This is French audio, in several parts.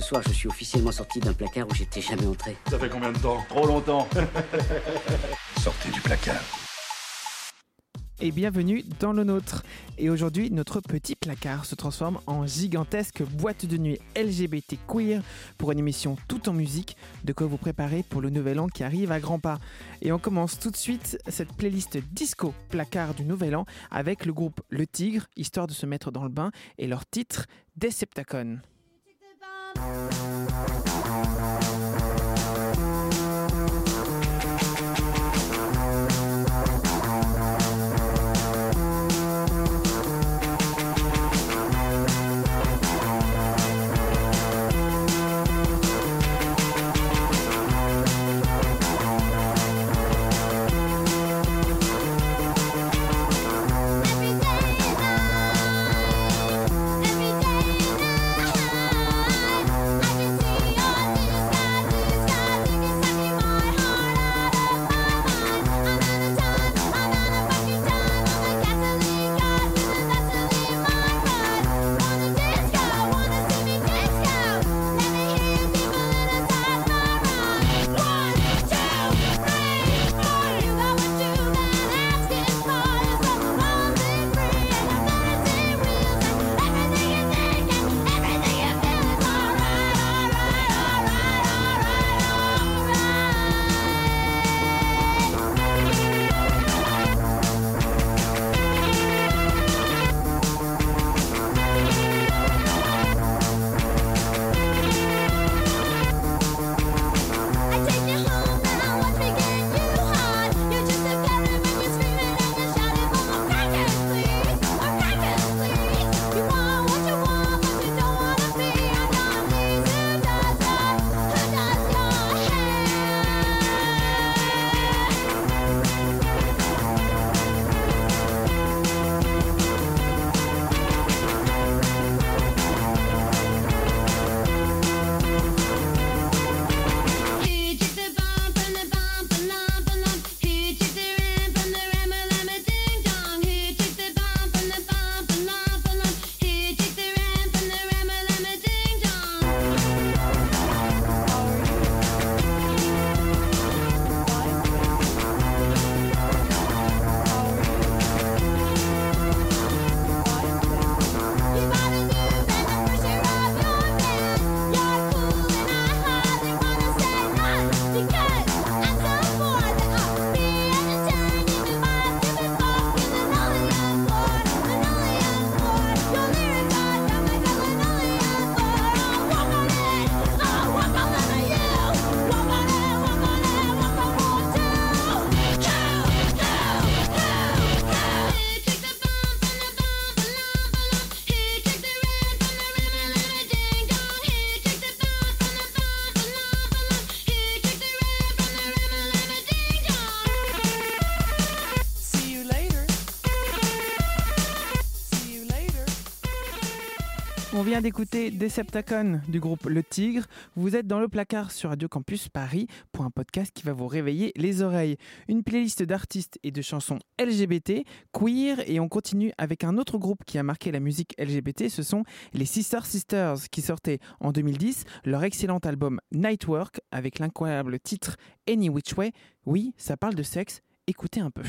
Ce soir, je suis officiellement sorti d'un placard où j'étais jamais entré. Ça fait combien de temps Trop longtemps. Sortez du placard. Et bienvenue dans le nôtre. Et aujourd'hui, notre petit placard se transforme en gigantesque boîte de nuit LGBT queer pour une émission tout en musique, de quoi vous préparer pour le nouvel an qui arrive à grands pas. Et on commence tout de suite cette playlist disco placard du nouvel an avec le groupe Le Tigre, histoire de se mettre dans le bain, et leur titre Deceptacon. On d'écouter Deceptacon du groupe Le Tigre. Vous êtes dans le placard sur Radio Campus Paris pour un podcast qui va vous réveiller les oreilles. Une playlist d'artistes et de chansons LGBT, queer et on continue avec un autre groupe qui a marqué la musique LGBT. Ce sont les Sister Sisters qui sortaient en 2010 leur excellent album Nightwork avec l'incroyable titre Any Which Way. Oui, ça parle de sexe. Écoutez un peu.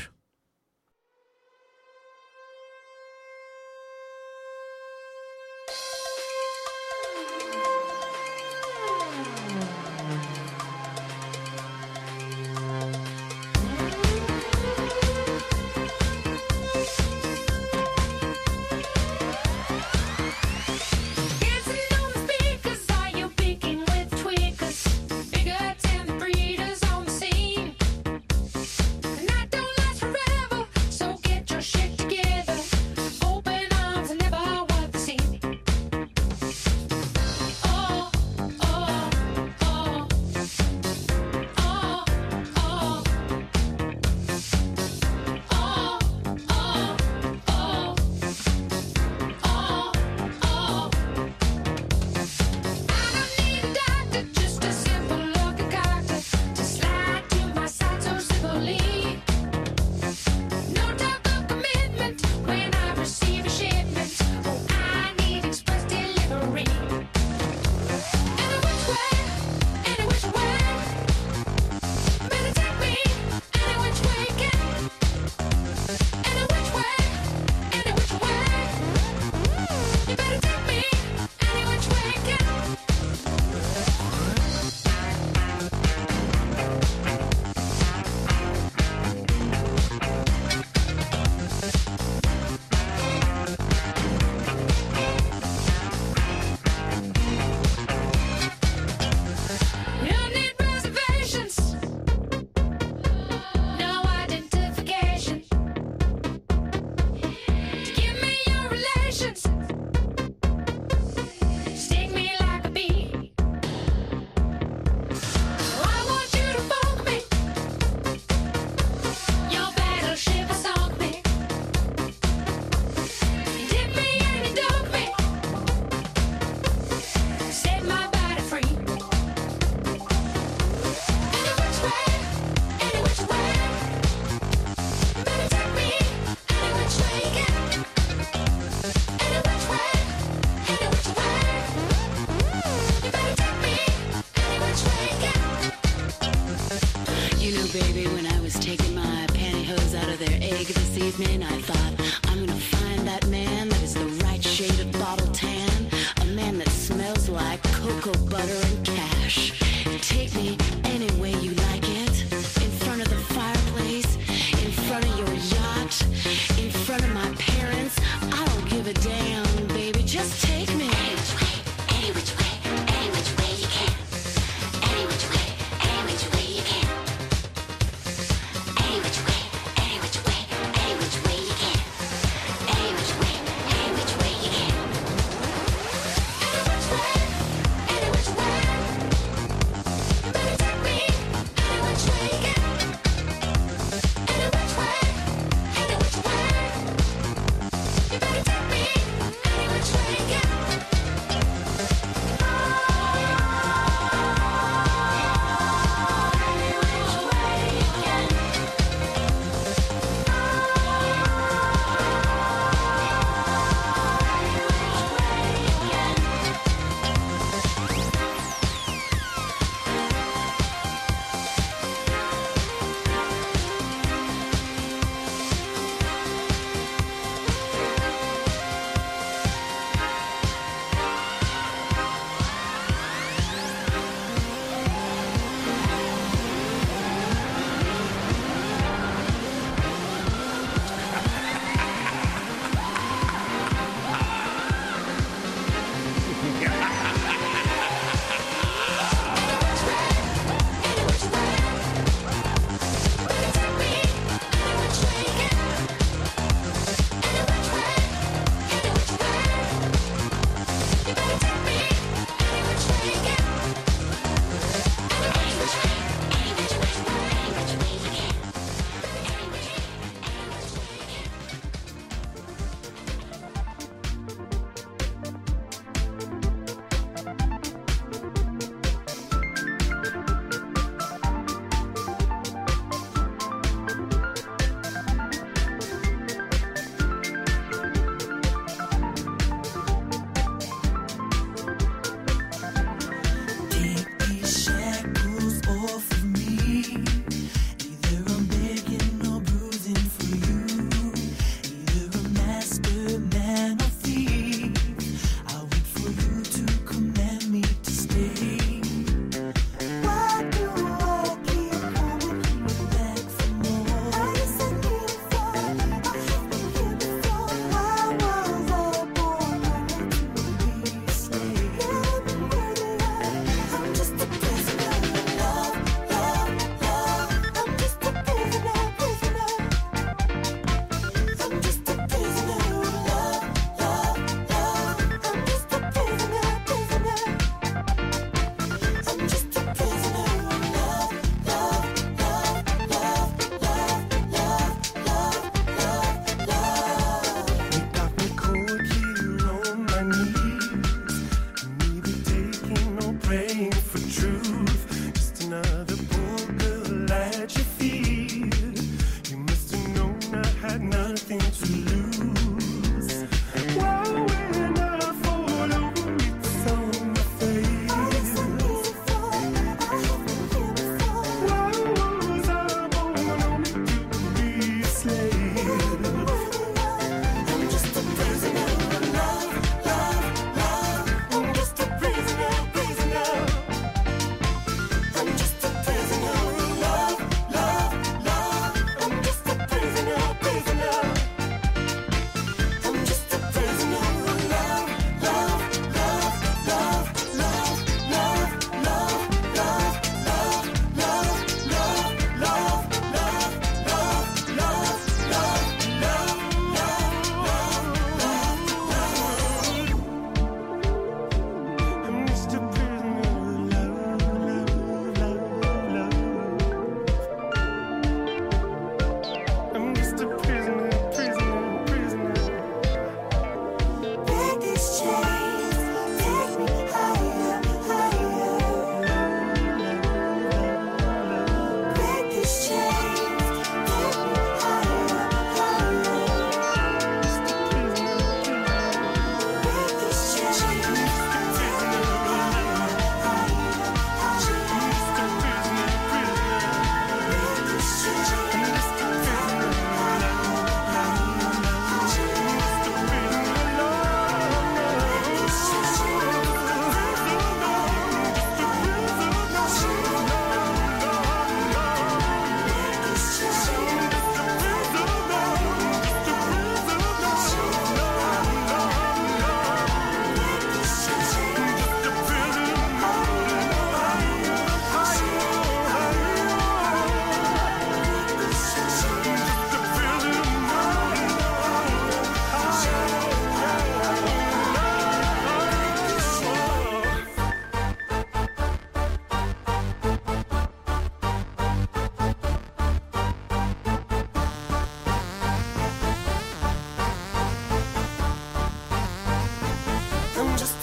I'm just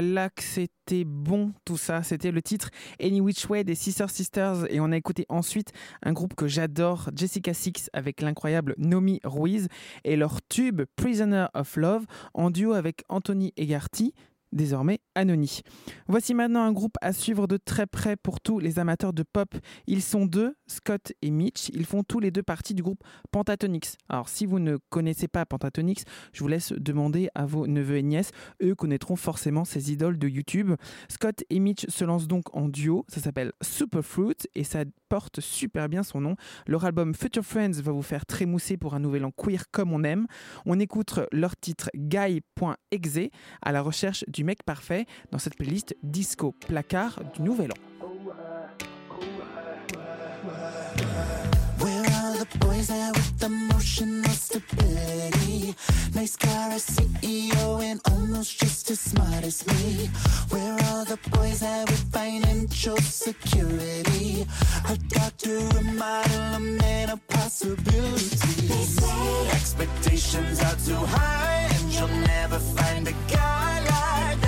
là que c'était bon tout ça. C'était le titre Any Which Way des Sister Sisters. Et on a écouté ensuite un groupe que j'adore, Jessica Six, avec l'incroyable Nomi Ruiz et leur tube Prisoner of Love en duo avec Anthony Egarty désormais Anony. Voici maintenant un groupe à suivre de très près pour tous les amateurs de pop. Ils sont deux, Scott et Mitch. Ils font tous les deux partie du groupe Pentatonix. Alors si vous ne connaissez pas Pentatonix, je vous laisse demander à vos neveux et nièces. Eux connaîtront forcément ces idoles de YouTube. Scott et Mitch se lancent donc en duo. Ça s'appelle Superfruit et ça porte super bien son nom. Leur album Future Friends va vous faire trémousser pour un nouvel an queer comme on aime. On écoute leur titre Guy.exe à la recherche du mec parfait dans cette playlist Disco Placard du Nouvel An. Boys there with emotional stability? Nice car, a CEO, and almost just as smart as me. Where are the boys there with financial security? A doctor, a model, a man of possibilities. Expectations are too high, and you'll never find a guy like that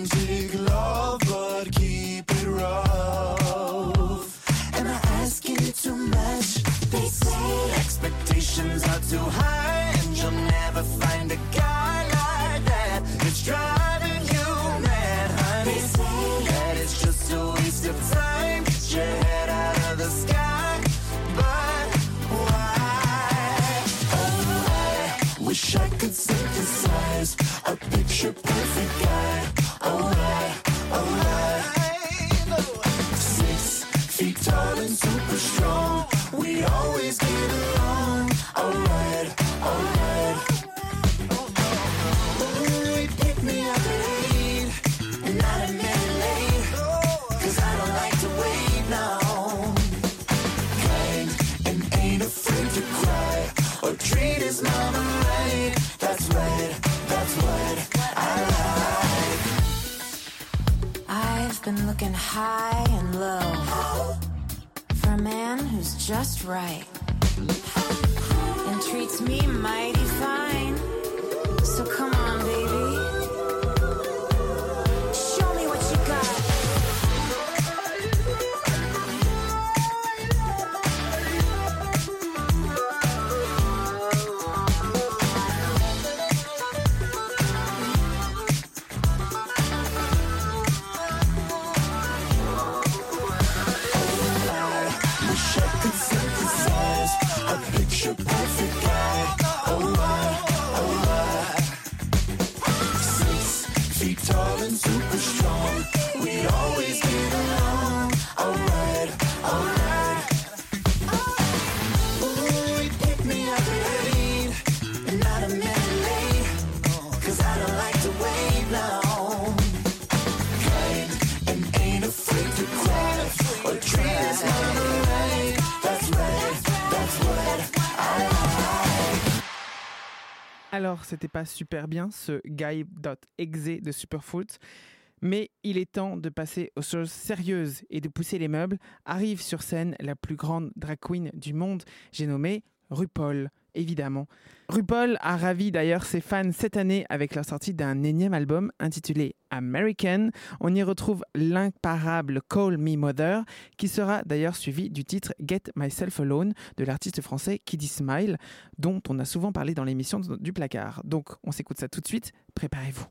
Romantic love, but keep it rough. Am I asking too much? They say expectations are too high, looking high and low for a man who's just right and treats me mighty fine. Alors, c'était pas super bien ce guy.exe de Superfoot, mais il est temps de passer aux choses sérieuses et de pousser les meubles. Arrive sur scène la plus grande drag queen du monde, j'ai nommé RuPaul, évidemment. RuPaul a ravi d'ailleurs ses fans cette année avec la sortie d'un énième album intitulé American. On y retrouve l'imparable Call Me Mother, qui sera d'ailleurs suivi du titre Get Myself Alone de l'artiste français Kiddy Smile, dont on a souvent parlé dans l'émission du placard. Donc on s'écoute ça tout de suite, préparez-vous.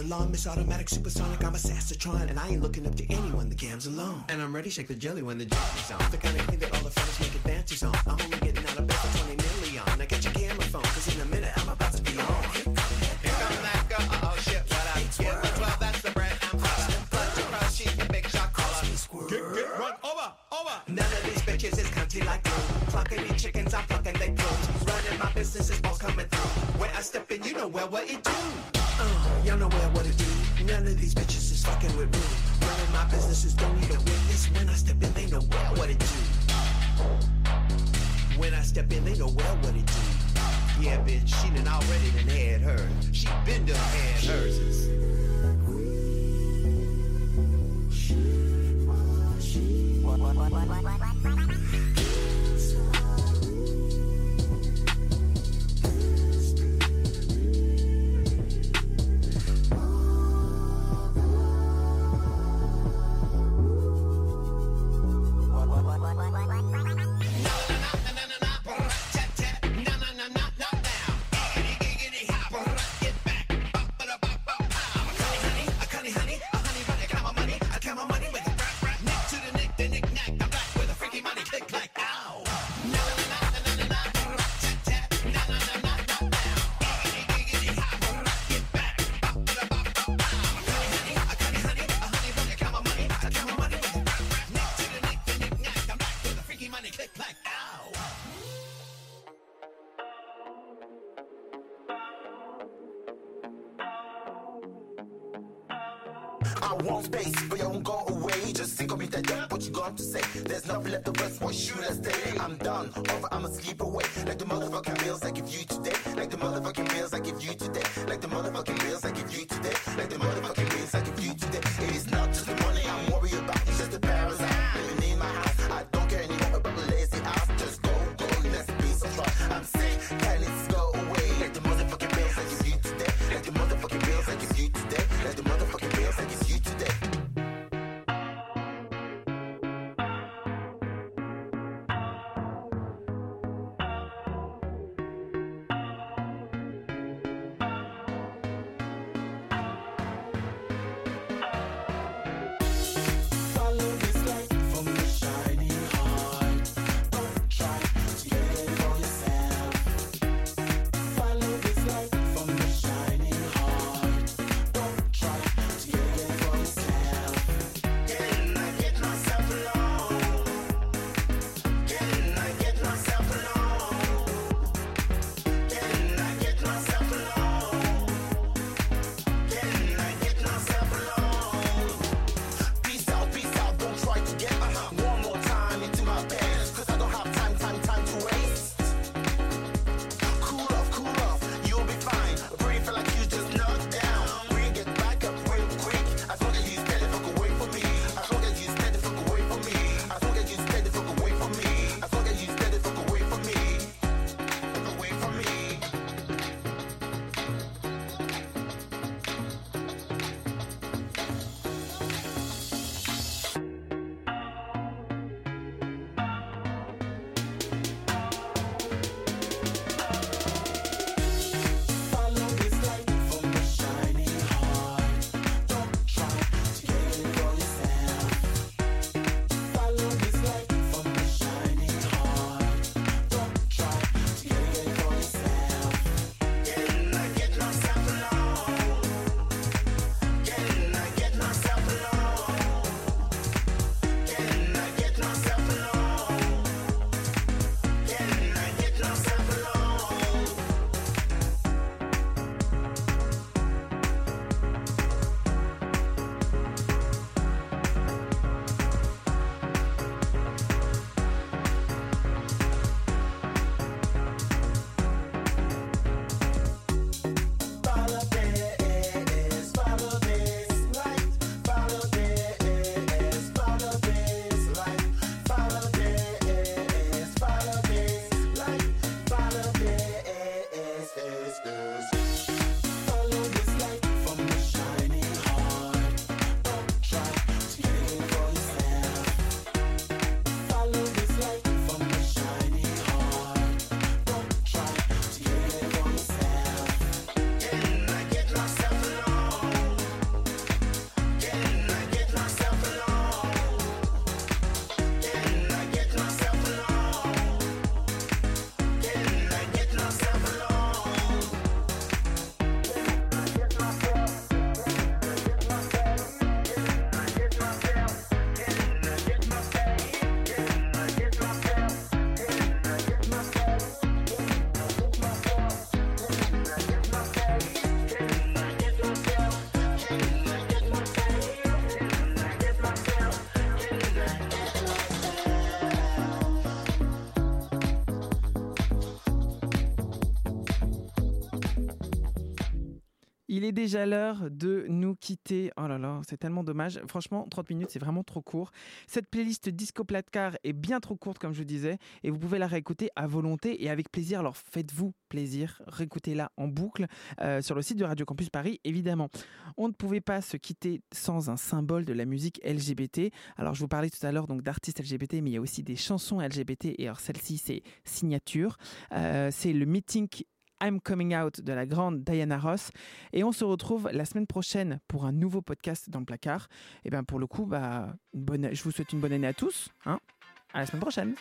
Echelon. Miss Automatic Supersonic, I'm a Sassatron. And I ain't looking up to anyone, the cam's alone. And I'm ready, to shake the jelly when the jelly's on. The kind of thing that all the fellas make advances on. I'm only getting out of bed for 20 million. Now get your camera phone, cause in a minute I'm about to be on. Here come that girl, uh oh shit, what I get. The 12, that's the bread I'm hustling. Blood to crush, she's the big shot caller. Get, get, run, over, over. None of these bitches is country like you. Plucking these chickens, I'm plucking they clothes. Running my business is all coming through. When I step in, you know where what it do. These bitches is fucking with me. Running my businesses don't need a witness. When I step in, they know well what it do. When I step in, they know well what it do. Yeah, bitch, she done already done had her. She been done had hers. Going to say? There's nothing left of us, what should I stay? I'm done, over, I'ma sleep away. Like the motherfucking meals est déjà l'heure de nous quitter. Oh là là, c'est tellement dommage. Franchement, 30 minutes, c'est vraiment trop court. Cette playlist Disco Platcar est bien trop courte, comme je disais, et vous pouvez la réécouter à volonté et avec plaisir. Alors faites-vous plaisir, réécoutez-la en boucle euh, sur le site de Radio Campus Paris, évidemment. On ne pouvait pas se quitter sans un symbole de la musique LGBT. Alors je vous parlais tout à l'heure donc d'artistes LGBT, mais il y a aussi des chansons LGBT, et alors celle-ci, c'est Signature. Euh, c'est le meeting I'm Coming Out de la grande Diana Ross. Et on se retrouve la semaine prochaine pour un nouveau podcast dans le placard. Et bien pour le coup, bah, je vous souhaite une bonne année à tous. Hein à la semaine prochaine.